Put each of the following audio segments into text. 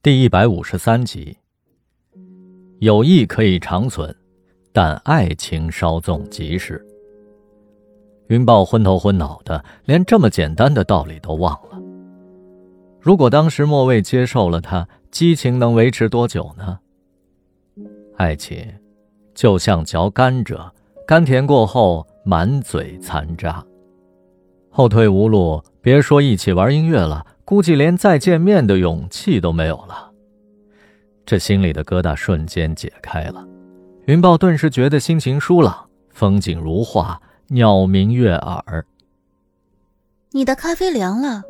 第一百五十三集。友谊可以长存，但爱情稍纵即逝。云豹昏头昏脑的，连这么简单的道理都忘了。如果当时莫蔚接受了他，激情能维持多久呢？爱情，就像嚼甘蔗，甘甜过后满嘴残渣，后退无路。别说一起玩音乐了，估计连再见面的勇气都没有了。这心里的疙瘩瞬间解开了，云豹顿时觉得心情舒朗，风景如画，鸟鸣悦耳。你的咖啡凉了。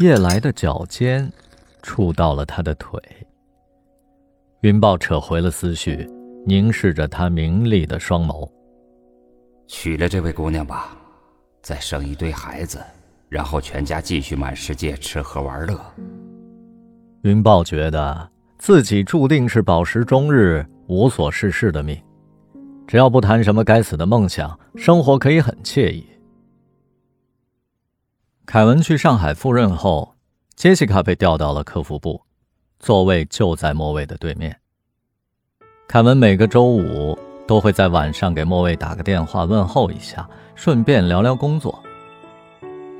夜来的脚尖，触到了他的腿。云豹扯回了思绪，凝视着他明丽的双眸。娶了这位姑娘吧，再生一堆孩子，然后全家继续满世界吃喝玩乐。云豹觉得自己注定是饱食终日、无所事事的命，只要不谈什么该死的梦想，生活可以很惬意。凯文去上海赴任后，杰西卡被调到了客服部，座位就在莫蔚的对面。凯文每个周五都会在晚上给莫蔚打个电话问候一下，顺便聊聊工作。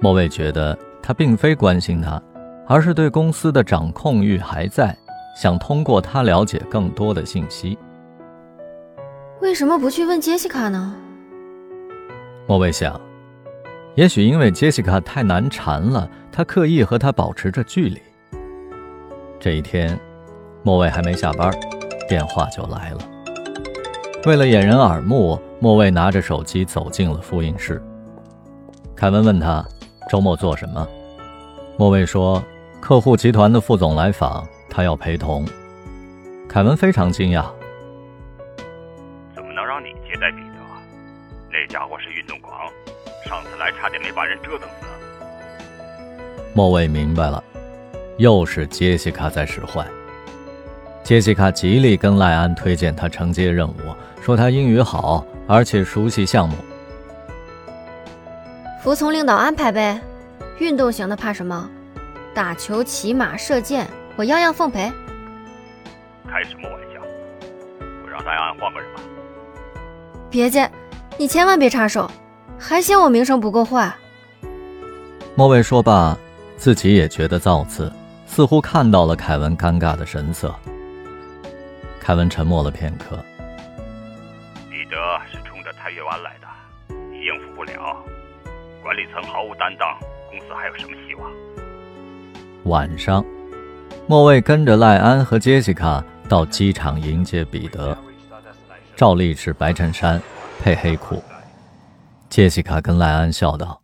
莫蔚觉得他并非关心他，而是对公司的掌控欲还在，想通过他了解更多的信息。为什么不去问杰西卡呢？莫蔚想。也许因为杰西卡太难缠了，他刻意和她保持着距离。这一天，莫蔚还没下班，电话就来了。为了掩人耳目，莫蔚拿着手机走进了复印室。凯文问他周末做什么，莫蔚说客户集团的副总来访，他要陪同。凯文非常惊讶：“怎么能让你接待彼得？那家伙是运动狂。”上次来差点没把人折腾死。莫蔚明白了，又是杰西卡在使坏。杰西卡极力跟赖安推荐他承接任务，说他英语好，而且熟悉项目。服从领导安排呗，运动型的怕什么？打球、骑马、射箭，我样样奉陪。开什么玩笑？我让戴安换个人吧。别介，你千万别插手。还嫌我名声不够坏？莫蔚说罢，自己也觉得造次，似乎看到了凯文尴尬的神色。凯文沉默了片刻。彼得是冲着太月湾来的，你应付不了。管理层毫无担当，公司还有什么希望？晚上，莫卫跟着赖安和杰西卡到机场迎接彼得。照例是白衬衫配黑裤。杰西卡跟赖安笑道：“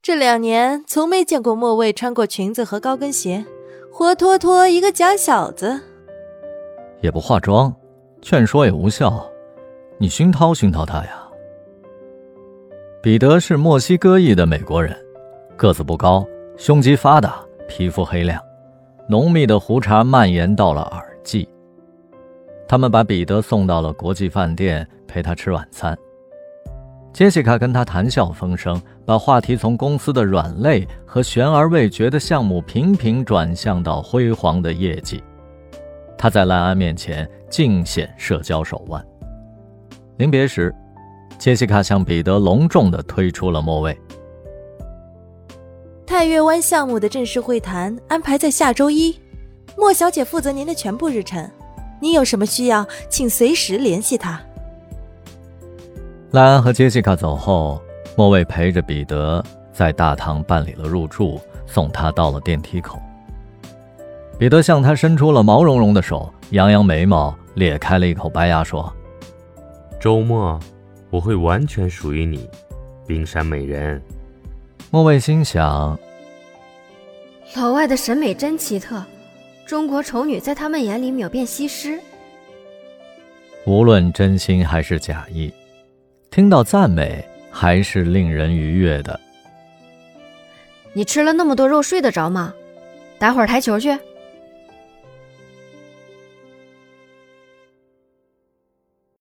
这两年从没见过莫卫穿过裙子和高跟鞋，活脱脱一个假小子。也不化妆，劝说也无效，你熏陶熏陶他呀。”彼得是墨西哥裔的美国人，个子不高，胸肌发达，皮肤黑亮，浓密的胡茬蔓延到了耳际。他们把彼得送到了国际饭店，陪他吃晚餐。杰西卡跟他谈笑风生，把话题从公司的软肋和悬而未决的项目频频转向到辉煌的业绩。他在赖安面前尽显社交手腕。临别时，杰西卡向彼得隆重地推出了莫蔚。太月湾项目的正式会谈安排在下周一，莫小姐负责您的全部日程，您有什么需要，请随时联系她。莱安和杰西卡走后，莫蔚陪着彼得在大堂办理了入住，送他到了电梯口。彼得向他伸出了毛茸茸的手，扬扬眉毛，咧开了一口白牙，说：“周末我会完全属于你，冰山美人。”莫蔚心想：老外的审美真奇特，中国丑女在他们眼里秒变西施。无论真心还是假意。听到赞美还是令人愉悦的。你吃了那么多肉，睡得着吗？打会儿台球去。